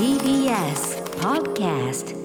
TBS Podcast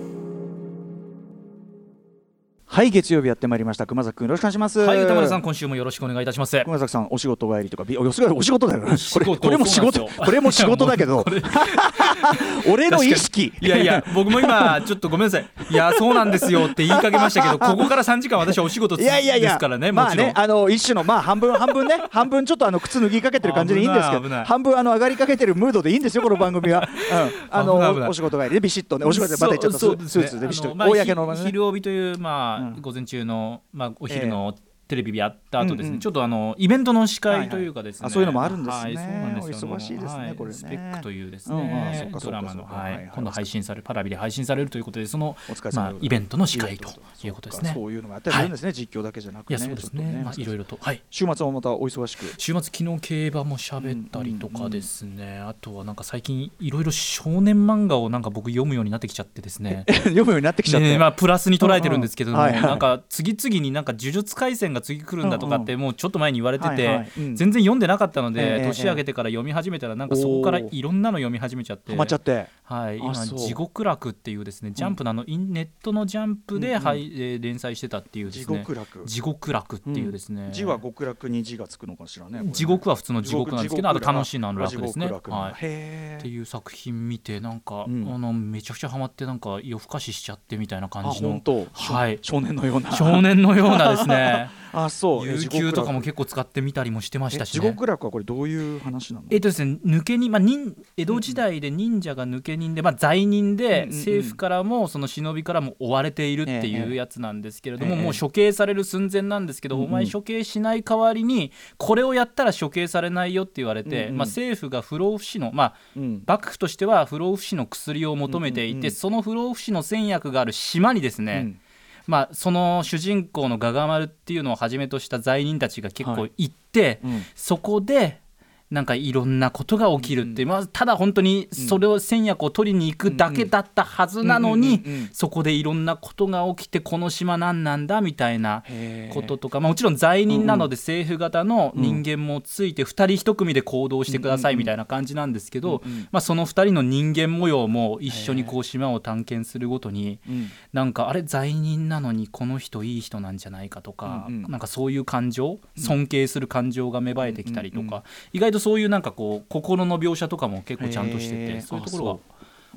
はい月曜日やってまいりました。熊崎君よろしくお願いします。はい、歌丸さん、今週もよろしくお願いいたします。熊崎さんお仕事帰りとかびお仕事だよなこれこれも仕事。これも仕事だけど 俺の意識。いやいや、僕も今、ちょっとごめんなさい。いや、そうなんですよって言いかけましたけど、ここから3時間、私はお仕事ついやいやいやですからね、まもちろん。あねあの一種のまあ半分半分ね。半分ちょっとあの靴脱ぎかけてる感じでいいんですけど半分あの上がりかけてるムードでいいんですよこの番組は、うん、あのお仕事帰りでビシッとねお仕事でまた言っちゃった。スーツでビシッと。公のひ昼帯という、まあうん。午前中の、まあ、お昼のテレビやった後ですね、うんうん。ちょっとあのイベントの司会というかですね、はいはい。あそういうのもあるんですね。はい、そうなんです忙しいですねはい。これね。スペックというですうんうん。ドラマの、ははい今度配信されるパラビで配信されるということでそのまあイベントの司会ということですね。そういうのがあったりするんですね、実況だけじゃなくてねいやそうですちょっとね。まあいろいろと。はい。週末はまたお忙しく。週末昨日競馬も喋ったりとかですね、あとはなんか最近いろいろ少年漫画をなんか僕読むようになってきちゃってですね。読むようになってきちゃって、ねまあプラスに捉えてるんですけども、うんうんはいはい。なんか次々になんか呪術廻戦が次来るんだとかってもうちょっと前に言われてて、全然読んでなかったのええで、年明けてから読み始めたらなんかそこからいろんなの読み始めちゃって。ハマっちゃってはい、今地獄楽っていうですねジャンプのあのインネットのジャンプで、うんうん。はいえー連載してたっていうで地すね。獄楽。地獄楽っていうですね、字は極楽に字がつくのかしらねね。地獄は普通の地獄なんですけどあと楽。しいのあの楽ですね。はい。っていう作品見てなんか、うん。あのめちゃくちゃハマってなんか夜更かししちゃってみたいなあ感じの本当。はい。少年のような。少年のようなですね。あそう。え有給とかも結構使ってみたりもしてましたしね。獄楽はこれどういう話なの？えっとですね、抜け人、まあ、忍江戸時代で忍者が抜け人で、まあ、罪人で政府からもその忍びからも追われているってええいうやつなんですけれども、ええもう処刑される寸前なんですけど、お前処刑しない代わりにこれをやったら処刑されないよって言われて、まあ、政府が不老不死の、まあ、うん。幕府としては不老不死の薬を求めていて、その不老不死の戦薬がある島にですね、うん。まあ、その主人公のガガマルっていうのをはじめとした罪人たちが結構行って、うん。そこでなんかいろんなことが起きるっていう、まあ、ただ本当にそれを戦薬を取りに行くだけだったはずなのにそこでいろんなことが起きてこの島何なんだみたいなこととか、まあ、もちろん罪人なので政府型の人間もついて2人1組で行動してくださいみたいな感じなんですけど、まあ、その2人の人間模様も一緒にこう島を探検するごとにうんなんかあれ罪人なのにこの人いい人なんじゃないかとか、なんかそういう感情尊敬する感情が芽生えてきたりとか、意外とそういうなんかこう心の描写とかも結構ちゃんとしててそういうところ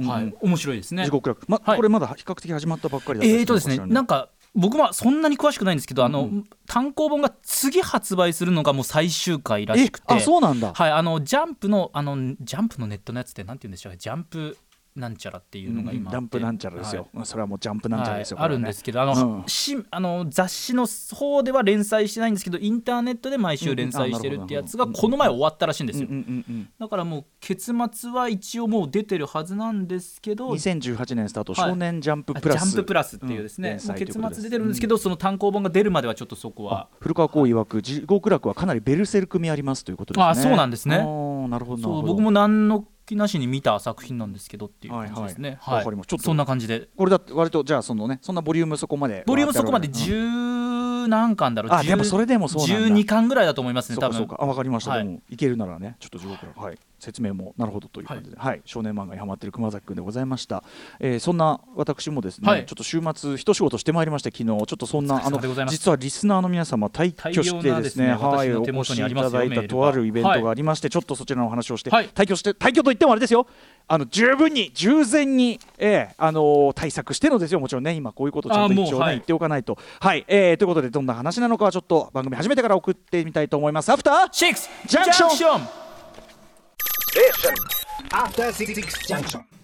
あが、はいうん。面白いですね。地。獄楽まはい。これまだ比較的始まったばっかりだったりえーとですねなんか僕はそんなに詳しくないんですけど、あの単行本が次発売するのがもう最終回らしくて。えあそうなんだ。はい、あのジャンプのあのジャンプのネットのやつってなんて言うんでしょうジャンプなんちゃらっていうのが今あって、ジャンプなんちゃらですよ、それはもうジャンプなんちゃらですよ、はい。あるんですけどあの、うん。しあの雑誌の方では連載してないんですけどインターネットで毎週連載してるってやつがこの前終わったらしいんですよ、うんうんうんだからもう結末は一応もう出てるはずなんですけどうん、2018年スタート、はい少年ジャンプあプラスジャンププラスっていうですね、うん結末出てるんですけど、その単行本が出るまではちょっとそこは古川光曰く地獄楽はかなりベルセルク味ありますということですねあそうなんですねなるほどなるほどそう僕も何の気なしに見た作品なんですけどっていう感じですね。はいはい。わかります。ちょっとそんな感じで。これだって割とじゃあそのねそんなボリュームそこまでボリュームそこまでうん10何巻だろう？10あでもそれでもそうなんだ。12巻ぐらいだと思いますね多分。あわかりました、はいでもい。けるならねちょっと地獄楽はい説明もなるほどという感じで、はい。少年漫画にハマっている熊崎君でございました、えーそんな私もですね、はい。ちょっと週末一仕事してまいりまして昨日。ちょっとそんなお疲れ様でございます。実はリスナーの皆様退去してですねねはい。お越しいただいたとあるイベントがありまして、ちょっとそちらのお話をして、はい。退去して退去といってもあれですよ。あの十分に従前に、えーあのー対策してのですよ。もちろんね今こういうことをちゃんと一応ね、言っておかないと。はい、えーということでどんな話なのかはちょっと番組始めてから送ってみたいと思います。アフターシックスジャンクション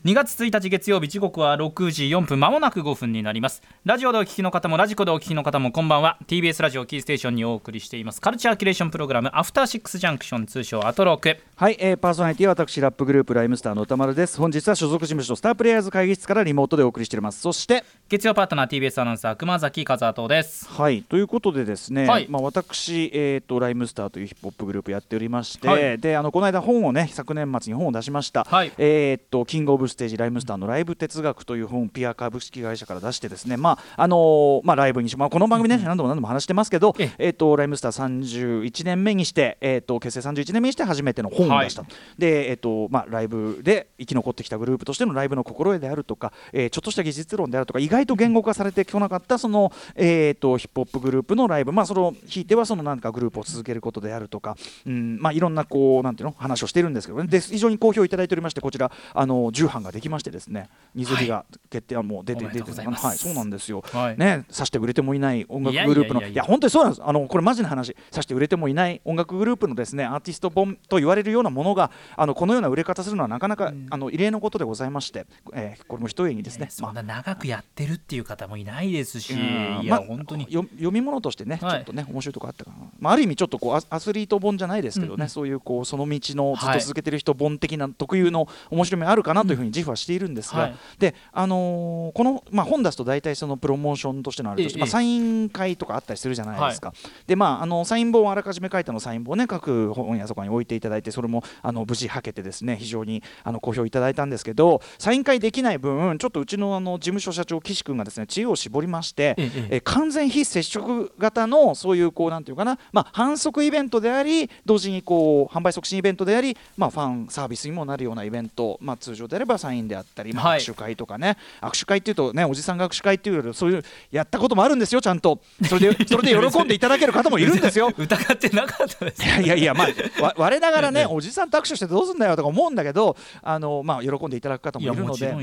2月1日月曜日時刻は6時4分まもなく5分になります。ラジオでお聞きの方もラジコでお聞きの方もこんばんは。TBS ラジオキーステーションにお送りしています。カルチャーキュレーションプログラムアフターシックスジャンクション通称アトローク。はい、えー、パーソナリティは私ラップグループライムスターの歌丸です。本日は所属事務所スタープレイヤーズ会議室からリモートでお送りしております。そして月曜パートナー TBS アナウンサー熊崎和人です。はい。ということでですね、はい。まあ、私、えー、とライムスターというヒップホップグループやっておりまして、はい。であのこの間本をね昨年末に本を出しました、はい。えー、とキングオブステージライムスターのライブ哲学という本をピア株式会社から出してですねまああのーまあライブにしまあこの番組ね、何度も何度も話してますけど、ええ。ー、とライムスター31年目にして、えー、と結成31年目にして初めての本を出した、はで、えーとまあ、ライブで生き残ってきたグループとしてのライブの心得であるとか、えーちょっとした技術論であるとか意外と言語化されてこなかったその、えー、とヒップホップグループのライブ、まあ、そのひいてはそのなんかグループを続けることであるとか、うんまあ、いろんなこうなんていうの？話をしてるんですけどね。で非常に好評いただいておりましてこちらあの重版ができましてですね。水着が決定はもう出て、おめで出てますはい、そうなんですよ、はい。ねさして売れてもいない音楽グループのいやいやいやいや。いや本当にそうなんです。あのこれマジな話。さして売れてもいない音楽グループのですねアーティスト本と言われるようなものがあのこのような売れ方するのはなかなか、あの異例のことでございまして、えーこれも一重にですね、そんな長くやってるっていう方もいないですし、うん。いや、まあ本当に。よ読み物としてね、はい。ちょっとね面白いとこあったかな、まあ、ある意味ちょっとこうアアスリート本じゃないですけどね、そういうこうその道のずっはいと続けてる人本的な特有の面白みあるかなというふうに自負はしているんですが、はい。であのーこの、まあ、本出すと大体そのプロモーションとしてのあれとまあ、サイン会とかあったりするじゃないですか、でまああのサイン本をあらかじめ書いたのサイン本をね各本屋とかに置いていただいてそれもあの無事はけてですね非常にあの好評いただいたんですけどサイン会できない分ちょっとうちのあの事務所社長岸君がですね知恵を絞りまして、ええ完全非接触型のそういうこうなんていうかな、まあ、反則イベントであり同時にこう販売促進イベントであり、まあ、ファンサービスにもなるようなイベント、まあ、通常であればサインであったり、まあ、はい握手会とかね、握手会っていうとねおじさんが握手会っていうよりそういうやったこともあるんですよちゃんと。それで それで喜んでいただける方もいるんですよ。疑ってなかったですいやいやいや、まあ、わ我ながらね、おじさんと握手してどうすんだよとか思うんだけど、あのまあ、喜んでいただく方いもいるので。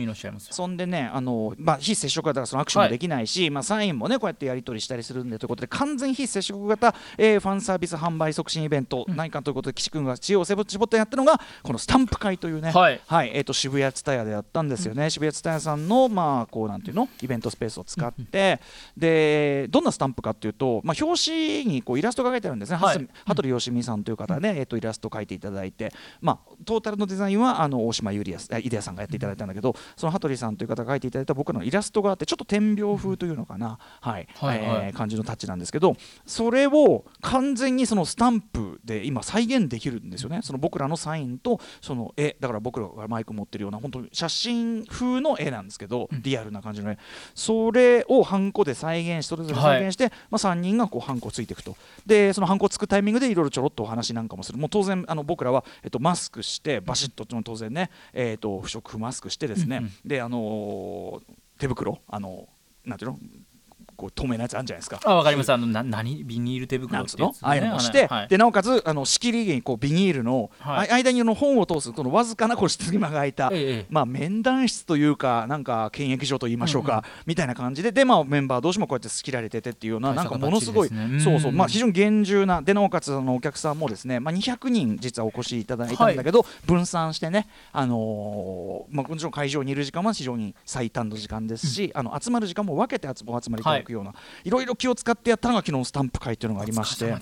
そんでね、あのまあ、非接触型だからその握手もできないし、まあ、サインもねこうやってやり取りしたりするんでということで完全非接触型、えーファンサービス販売促進イベント、何かということで岸君が知恵を絞ってやったのがこのスタンプ会というね、はい。えー、と渋谷ツタヤでやったんですよね、渋谷ツタヤさんの、まあ、こうなんていうのイベントスペースを使って、でどんなスタンプかっていうと、まあ、表紙にこうイラストが書いてあるんですね、はい。羽鳥よしみさんという方ね、えー、とイラストを描いていただいて、まあ、トータルのデザインはあの大島ゆりやデアさんがやっていただいたんだけど、その羽鳥さんという方が描いていただいた僕らのイラストがあってちょっと点描風というのかな、はい。はいはい。えー感じのタッチなんですけどそれを完全にそのスタンプで今再現できるんですよね。その僕らのサインとその絵。だから僕らがマイク持ってるような本当に写真風の絵なんですけど、リアルな感じの絵。それをハンコで再現しそれぞれ再現して、まあ、3人がこうハンコついていくと。でそのハンコつくタイミングでいろいろちょろっとお話なんかもする。もう当然あの僕らは、えっと、マスクしてバシッと当然ね、えっと不織布マスクしてですね、うんうん。であのー手袋？あのなんていうの？こう透明なやつあるんじゃないですか。あわかります。あのな何？ビニール手袋ってやつのああいうのをして、はい。でなおかつあの仕切りにこうビニールの、はい。あ間にの本を通すこのわずかなこう隙間が空いた、ええええ。まあ、面談室というかなんか検疫所と言いましょうか、みたいな感じでで、まあ、メンバー同士もこうやって仕切られててっていうようななんかものすごい、ねそうそう、まあ、非常に厳重なでなおかつあのお客さんもですね、まあ、200人実はお越しいただいたんだけど、分散してね、あのーまあ、もちろん会場にいる時間は非常に最短の時間ですし、あの集まる時間も分けて集お集まりいただくような、い、ろいろ気を使ってやったのが昨日スタンプ会っていうのがありまして。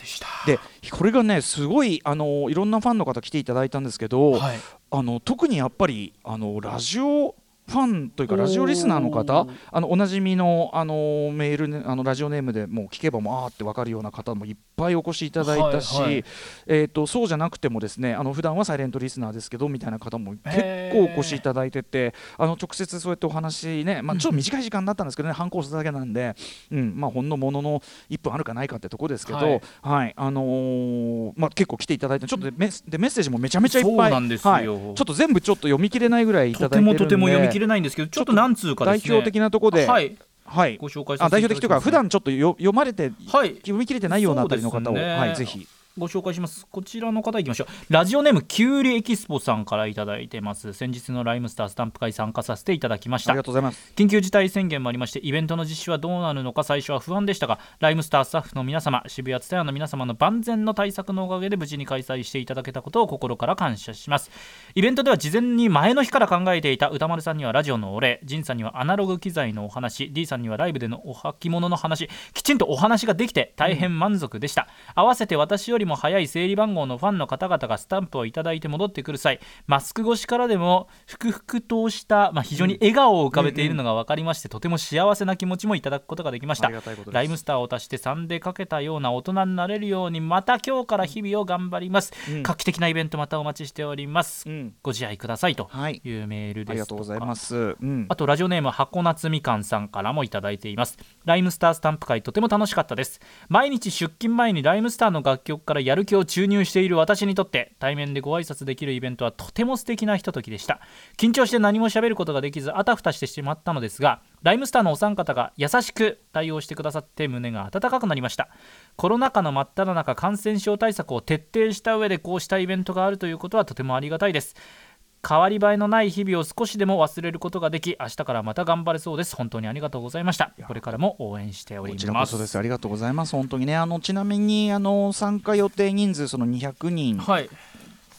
でこれがねすごいあのいろんなファンの方来ていただいたんですけど、はい。あの特にやっぱりあのラジオファンというかラジオリスナーの方あのおなじみのあのメールねあのラジオネームでもう聞けばもうあーって分かるような方もいっぱいお越しいただいたし、はいはい。えー、とそうじゃなくてもですねあの普段はサイレントリスナーですけどみたいな方も結構お越しいただいててあの直接そうやってお話ね、まあ、ちょっと短い時間だったんですけどね反抗するだけなんで、うんまあ、ほんのものの1分あるかないかってとこですけど、ははいいあのーまあ、結構来ていただいてちょっとメッでメッセージもめちゃめちゃいっぱいそうなんですよ。はい、ちょっと全部ちょっと読み切れないぐらいいただいてるんで。とてもとても読み切れないんですけどちょっと何通かですね。代表的なところで、はい。はい、ご紹介さあ代表的せていただきます。というか普段ちょっとよ読まれてはい。読み切れてないようなあたりの方を、ね。はい、ぜひご紹介します。こちらの方いきましょう。ラジオネームキュウリエキスポさんからいただいてます。先日のライムスタースタンプ会参加させていただきました。ありがとうございます。緊急事態宣言もありましてイベントの実施はどうなるのか最初は不安でしたがライムスタースタッフの皆様渋谷ツタヤの皆様の万全の対策のおかげで無事に開催していただけたことを心から感謝します。イベントでは事前に前の日から考えていた歌丸さんにはラジオのお礼。仁さんにはアナログ機材のお話。D さんにはライブでのお履物の話。きちんとお話ができて大変満足でした、合わせて私よりりも早い整理番号のファンの方々がスタンプをいただいて戻ってくる際マスク越しからでもふくふくとした、まあ、非常に笑顔を浮かべているのが分かりまして、とても幸せな気持ちもいただくことができました。ライムスターを足して3でかけたような大人になれるようにまた今日から日々を頑張ります、うん。画期的なイベントまたお待ちしております、うん。ご自愛くださいとはい。いうメールですありがとうございますす。うん。あとラジオネーム箱夏みかんさんからもいただいています。ライムスタースタンプ会とても楽しかったです。毎日出勤前にライムスターの楽曲からやる気を注入している私にとって対面でご挨拶できるイベントはとても素敵なひとときでした。緊張して何も喋ることができずあたふたしてしまったのですがライムスターのお三方が優しく対応してくださって胸が温かくなりました。コロナ禍の真っ只中感染症対策を徹底した上でこうしたイベントがあるということはとてもありがたいです。変わり映えのない日々を少しでも忘れることができ明日からまた頑張れそうです。本当にありがとうございました。これからも応援しておりこちらますこそです。ありがとうございます。本当にね、あのちなみにあの参加予定人数その200人。はい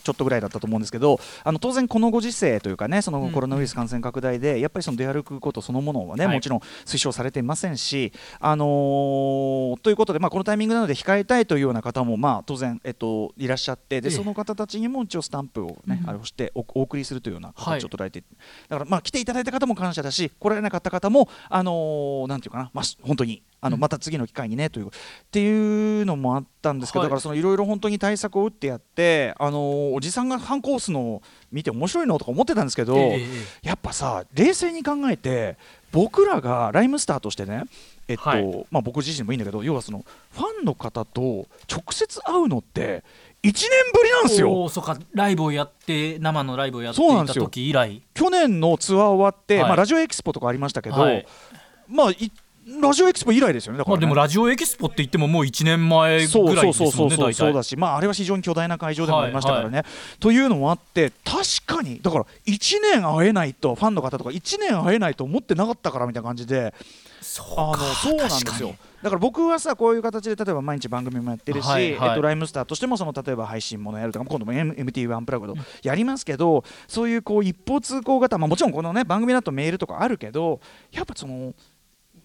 ちょっとぐらいだったと思うんですけど、あの当然このご時世というかね、そのうんコロナウイルス感染拡大で、やっぱりその出歩くことそのものはね、はい。もちろん推奨されていませんし、あのーということで、まあこのタイミングなので控えたいというような方もまあ当然えっといらっしゃって、でええ。その方たちにも一応スタンプをね、うんあれをしておお送りするというようなはい。形を捉えて、だからまあ来ていただいた方も感謝だし、来られなかった方もあのーなんていうかな、まあ本当にあのうん。また次の機会にねというっていうのもあったんですけど、はい。だからそのいろいろ本当に対策を打ってやって、あのーおじさんがハンコ押すのを見て面白いのとか思ってたんですけど、やっぱさ冷静に考えて僕らがライムスターとしてね、えっとはい。まあ、僕自身もいいんだけど要はそのファンの方と直接会うのって1年ぶりなんですよ。そうかライブをやって生のライブをやっていた時以来。去年のツアー終わって、はい。まあ、ラジオエキスポとかありましたけど、はい。まあいラジオエキスポ以来ですよねだから、ね。まあでもラジオエキスポって言ってももう1年前そうぐらいそうそうそうそうですもんね大体。そうだし、まあ、あれは非常に巨大な会場でもありましたからね。というのもあって確かにだから1年会えないとファンの方とか1年会えないと思ってなかったからみたいな感じで。そうあのそうなんですよ。だから僕はさこういう形で例えば毎日番組もやってるし、はいはい。えっと、ライムスターとしてもその例えば配信ものやるとか今度も M- MT1 アンプラグドやりますけど、そういうこう一方通行型、まあ、もちろんこのね番組だとメールとかあるけどやっぱその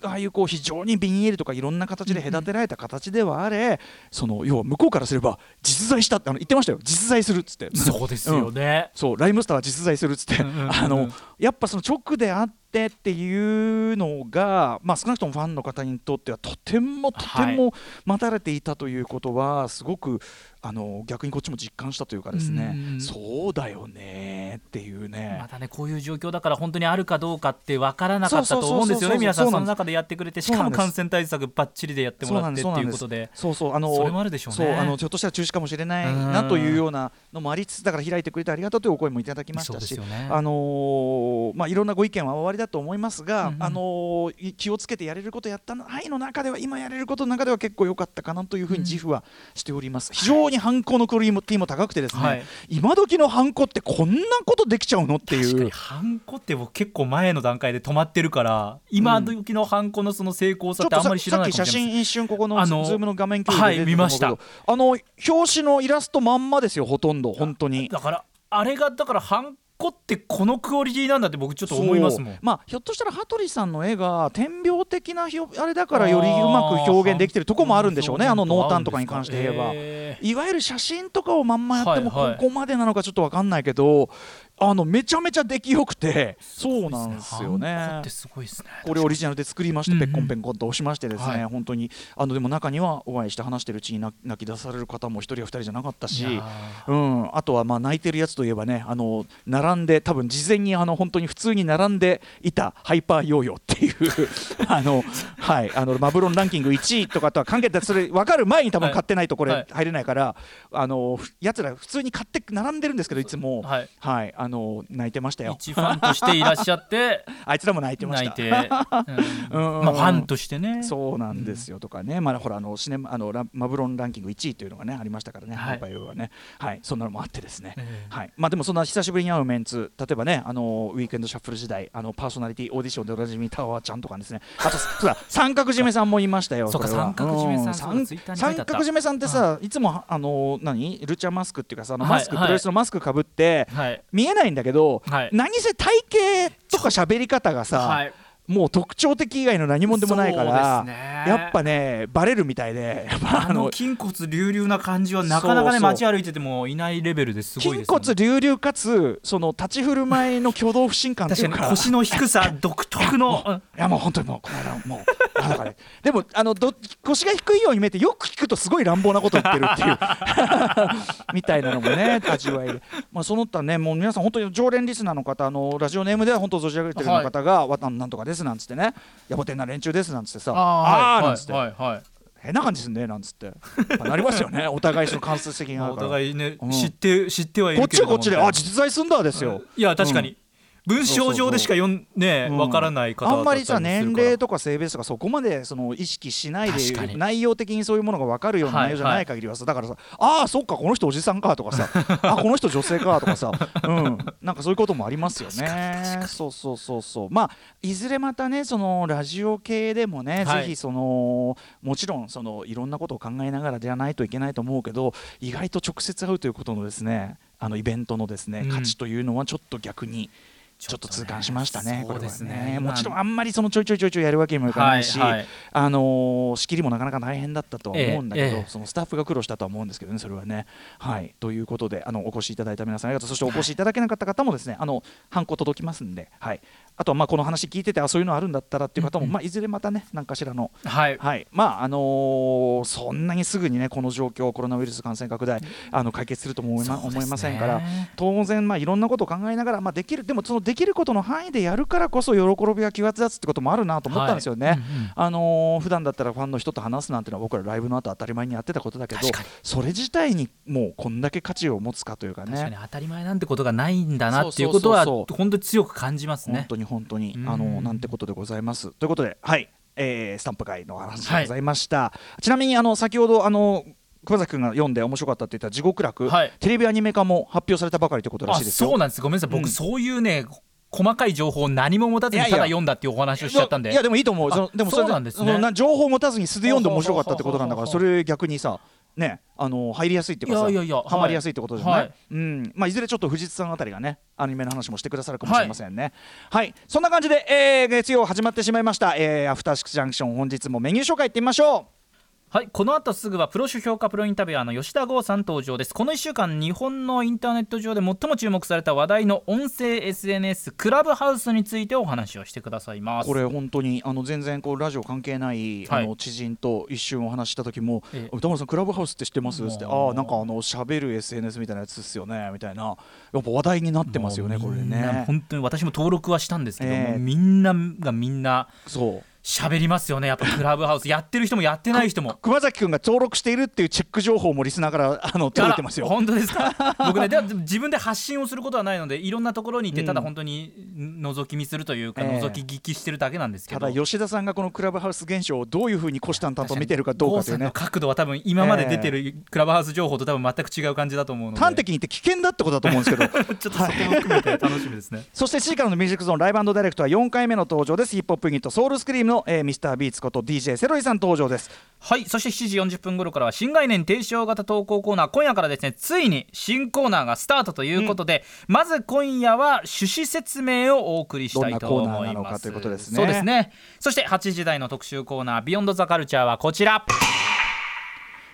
ああいうこう非常にビニールとかいろんな形で隔てられた形ではあれ、その要は向こうからすれば実在したってあの言ってましたよ。実在するっつって。そうですよね、そうライムスターは実在するっつって、うんうんうんうん。あのやっぱその直であってっていうのが、まあ、少なくともファンの方にとってはとてもとても待たれていたということはすごくあの逆にこっちも実感したというかですね、うそうだよねっていうね。またねこういう状況だから本当にあるかどうかって分からなかったと思うんですよね皆さんその中でやってくれてしかも感染対策ばっちりでやってもらってっていうことで。そうそうあのそれもあるでしょうね。あのひょっとしたら中止かもしれないなというようなのもありつつだから開いてくれてありがとうというお声もいただきましたし、あのーまあいろんなご意見はおありだと思いますが、うんうん。あの気をつけてやれることやった範囲の中では今やれることの中では結構良かったかなというふうに自負はしております。非常にハンコのクオリティも高くてですね、はい。今時のハンコってこんなことできちゃうのっていう。確かに。ハンコって僕結構前の段階で止まってるから今時のハンコのその精巧さってあんまり知らさっきないかもしれない。写真一瞬ここの Zoom の画面共有ではい見ました。あの表紙のイラストまんまですよほとんど本当に。だからあれがだからハンコってこのクオリティなんだって僕ちょっと思いますもん。まあひょっとしたら羽鳥さんの絵が点描的なあれだからよりうまく表現できてるとこもあるんでしょうね。あの濃淡とかに関して言えば。えいわゆる写真とかをまんまやってもここまでなのかちょっと分かんないけど、あのめちゃめちゃ出来よくてそうなんですよね。これオリジナルで作りまして、ペッコンペッコンと押しましてですね、はい。本当にあのでも中にはお会いして話してるうちに泣泣き出される方も一人や二人じゃなかったしうん、あとはまあ泣いてるやつといえばねあの並んで多分事前にあの本当に普通に並んでいたハイパーヨーヨーっていう あのはい。あのマブロンランキング1位とかとは関係ないそれ分かる前に多分はい。買ってないとこはい。れ入れないから、あのふやつら普通に買って並んでるんですけどいつも。はい。はいあの泣いてましたよ。一ファンとしていらっしゃって あいつらも泣いてました。泣いて、うん。うん。まあ、ファンとしてね。そうなんですよとかね、まあほらあのシネマあのラマブロンランキング1位というのがねありましたからね、はい。はね、はい、そんなのもあってですね、ええ。はい、まあでもそんな久しぶりに会うメンツ、例えばねあのウィークエンドシャッフル時代あのパーソナリティオーディションでおなじみタワーちゃんとかですね、あと 三角締めさんもいましたよ。そうかれは。三角締めさん三角締めさんってさ、い。つもあの何？ルチャマスクっていうかさあのはいマスク、はい。プロレスのマスクかぶって。はい。見えないんだけど、はい。何せ体型とか喋り方がさ、はいもう特徴的以外の何もでもないから、ね。やっぱねバレるみたいであの筋骨隆々な感じはなかなかね街歩いててもいないレベルですごい筋です、ね、骨隆々かつその立ち振る舞いの挙動不信感っていうか。腰の低さ 独特の。うんいやもう本当にもうこの間もうあだからねでもあのど腰が低いように見えてよく聞くとすごい乱暴なこと言ってるっていう。みたいなのもね味わいで、まあ、その他ねもう皆さん本当に常連リスナーの方あのラジオネームでは本当存じ上げてる方が「わたんなんとかです」なんつってね「野暮天な連中です」なんつってさ「ああー」なんつって、はいはいはい変な感じすんねなんつって。なりますよね。お互いその間接的があるお互いね、うん。知って知ってはいこっるけれども。ちはこっちで「あ実在すんだ」ですよ。いや確かに、文章上でしか読んねうん。わからない方あんまりさだったするから。年齢とか性別とかそこまでその意識しないで内容的にそういうものが分かるようなはい内容じゃない限りはさだからさああそっかこの人おじさんかとかさ あこの人女性かとかさ うん。なんかそういうこともありますよね。そうそうそうそう。まあいずれまたねそのラジオ系でもね、はい。ぜひそのもちろんそのいろんなことを考えながらではないといけないと思うけど意外と直接会うということのですねあのイベントのですね、うん。価値というのはちょっと逆にちょっと痛感しましたね。ね。これは今もちろんあんまりそのちょいちょいちょいちょいやるわけにもいかないし、はいはい。あのー仕切りもなかなか大変だったとは思うんだけど、ええええ。そのスタッフが苦労したとは思うんですけどね、それはね。はい、ということであのお越しいただいた皆さんありがとう。そしてお越しいただけなかった方もですね、あのハンコ届きますんで、はい、あとはまあこの話聞いててあそういうのあるんだったらっていう方も、まあ、いずれまたね何かしらのはい。はい。まああのーそんなにすぐにねこの状況コロナウイルス感染拡大あの解決するとも思い,、ま思いませんから当然まあいろんなことを考えながら、まあ、できるでもそのできることの範囲でやるからこそ喜びが際立つってこともあるなと思ったんですよね。はいうんうん。あのー普段だったらファンの人と話すなんてのは僕らライブの後当たり前にやってたことだけどそれ自体にもうこんだけ価値を持つかというか確かにね。当たり前なんてことがないんだなっていうことは本当に強く感じますね。本当に本当にうん。あのなんてことでございます。ということで、はい、えースタンプ会のお話でございました。ちなみにあの先ほどあの熊崎君が読んで面白かったって言った地獄楽、はい。テレビアニメ化も発表されたばかりということらあしいですよ。そうなんです。ごめんなさい。僕、うん。そういうね細かい情報を何も持たずにただ読んだっていうお話をしちゃったんで。いやでもいいと思う。そでもそれそうなんですね。情報を持たずに素で読んで面白かったってことなんだから、そうれ逆にさ。ね、あの入りやすいっていうかさいやいやいやハマりやすいってことじゃない、はい。うん。まあ、いずれちょっと藤津さんあたりがねアニメの話もしてくださるかもしれませんね。はい、そんな感じで、えー月曜始まってしまいました、えーアフターシックスジャンクション本日もメニュー紹介いってみましょうはいこの後すぐはプロ書評価プロインタビュアーの吉田剛さん登場です。この1週間日本のインターネット上で最も注目された話題の音声 SNS クラブハウスについてお話をしてくださいます。これ本当にあの全然こうラジオ関係ない、はい。あの知人と一瞬お話しした時もええ「歌丸さんクラブハウスって知ってます?」って「もうああなんかあの喋る SNS みたいなやつですよね」みたいなやっぱ話題になってますよねこれね。本当に私も登録はしたんですけども、ええ。みんながみんなそう喋りますよね。やっぱクラブハウス。やってる人もやってない人も。熊崎君が登録しているっていうチェック情報もリスナーから あの届いてますよ。本当ですか？僕ねでも自分で発信をすることはないのでいろんなところに行ってうん。ただ本当に覗き見するというか、ええ。覗き聞きしてるだけなんですけど。ただ吉田さんがこのクラブハウス現象をどういうふうに虎視眈々と見てるかどうかというね。角度は多分今まで出てるクラブハウス情報と多分全く違う感じだと思うので。端的に言って危険だってことだと思うんですけど。ちょっとそこも含めて楽しみですね。そして C からのミュージックゾーンライブダイレクトは4回目の登場です。ヒップホップユニットソウルスクリームの、えー、ミスタービーツこと DJ セロイさん登場です。はいそして7時40分頃からは新概念提唱型投稿コーナー今夜からですねついに新コーナーがスタートということで、まず今夜は趣旨説明をお送りしたいと思いどんなコーナーなのますかということですね。そうですね。そして8時台の特集コーナービヨンドザカルチャーはこちら。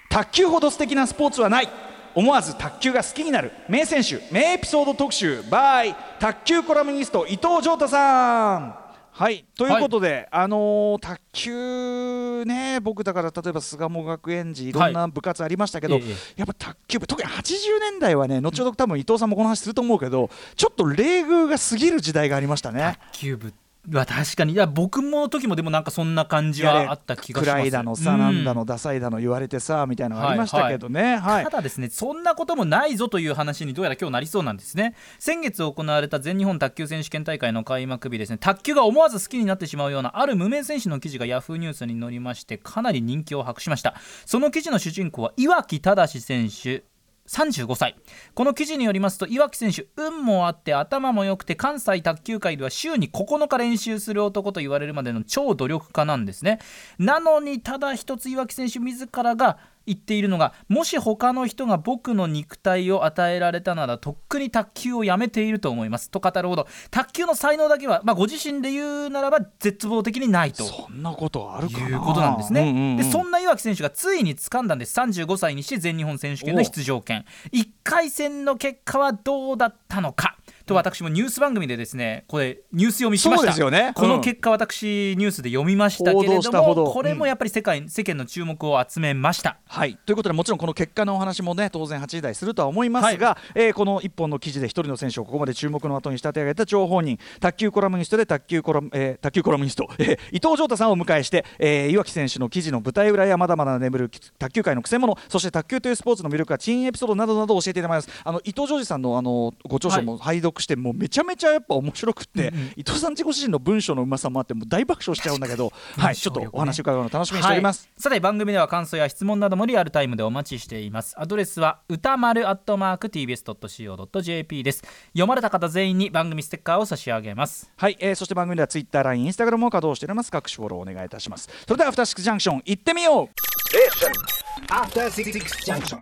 卓球ほど素敵なスポーツはない。思わず卓球が好きになる。名選手名エピソード特集 by 卓球コラムニスト伊藤浄太さんはい。ということで、あのー卓球ね僕だから例えば巣鴨学園時い。ろんな部活ありましたけど、ええやっぱ卓球部特に80年代はね後ほど多分伊藤さんもこの話すると思うけどちょっと冷遇が過ぎる時代がありましたね。キューブは確かに。いや僕も時もでもなんかそんな感じはあった気がします。暗いだのさ、うん。なんだのダサいだの言われてさみたいなのがありましたけどね。はい。ただですねそんなこともないぞという話にどうやら今日なりそうなんですね。先月行われた全日本卓球選手権大会の開幕日ですね。卓球が思わず好きになってしまうようなある無名選手の記事がヤフーニュースに載りましてかなり人気を博しました。その記事の主人公は岩城正選手35歳。この記事によりますと岩城選手運もあって頭も良くて関西卓球界では週に9日練習する男と言われるまでの超努力家なんですね。なのにただ一つ岩城選手自らが言っているのがもし他の人が僕の肉体を与えられたならとっくに卓球をやめていると思います。と語るほど卓球の才能だけは、まあ、ご自身で言うならば絶望的にないと。そんなことあるいうことなんですね、うんうんうんでそんな岩城選手がついに掴んだんです。35歳にして全日本選手権の出場権。1回戦の結果はどうだったのかと私もニュース番組でですねこれニュース読みしました。そうですよね。うんこの結果私ニュースで読みましたけれどもこれもやっぱり世界世間の注目を集めました。はい、ということでもちろんこの結果のお話もね当然8時台するとは思いますが、えーこの1本の記事で1人の選手をここまで注目の後に仕立て上げた張本人卓球コラムニストで卓球コラム、えー卓球コラムニスト、えー伊藤浄太さんをお迎えして、えー岩城選手の記事の舞台裏やまだまだ眠る卓球界のくせ者そして卓球というスポーツの魅力やチーンエピソードなどなどを教えていただきます。あの伊藤浄二さんのあのご著書も拝読して、もうめちゃめちゃやっぱ面白くって、伊藤さん自己自身の文章のうまさもあってもう大爆笑しちゃうんだけど、はい、ちょっとお話伺うの楽しみにしております。はい、さて番組では感想や質問などもリアルタイムでお待ちしていますアドレスは歌丸アットマーク TBS.CO.JP です読まれた方全員に番組ステッカーを差し上げますはい、えー、そして番組ではツイッター、LINE、インスタグラムも稼働しております。各種フォローお願いいたします。それではアフターシックスジャンクション行ってみよう。After Six Junction.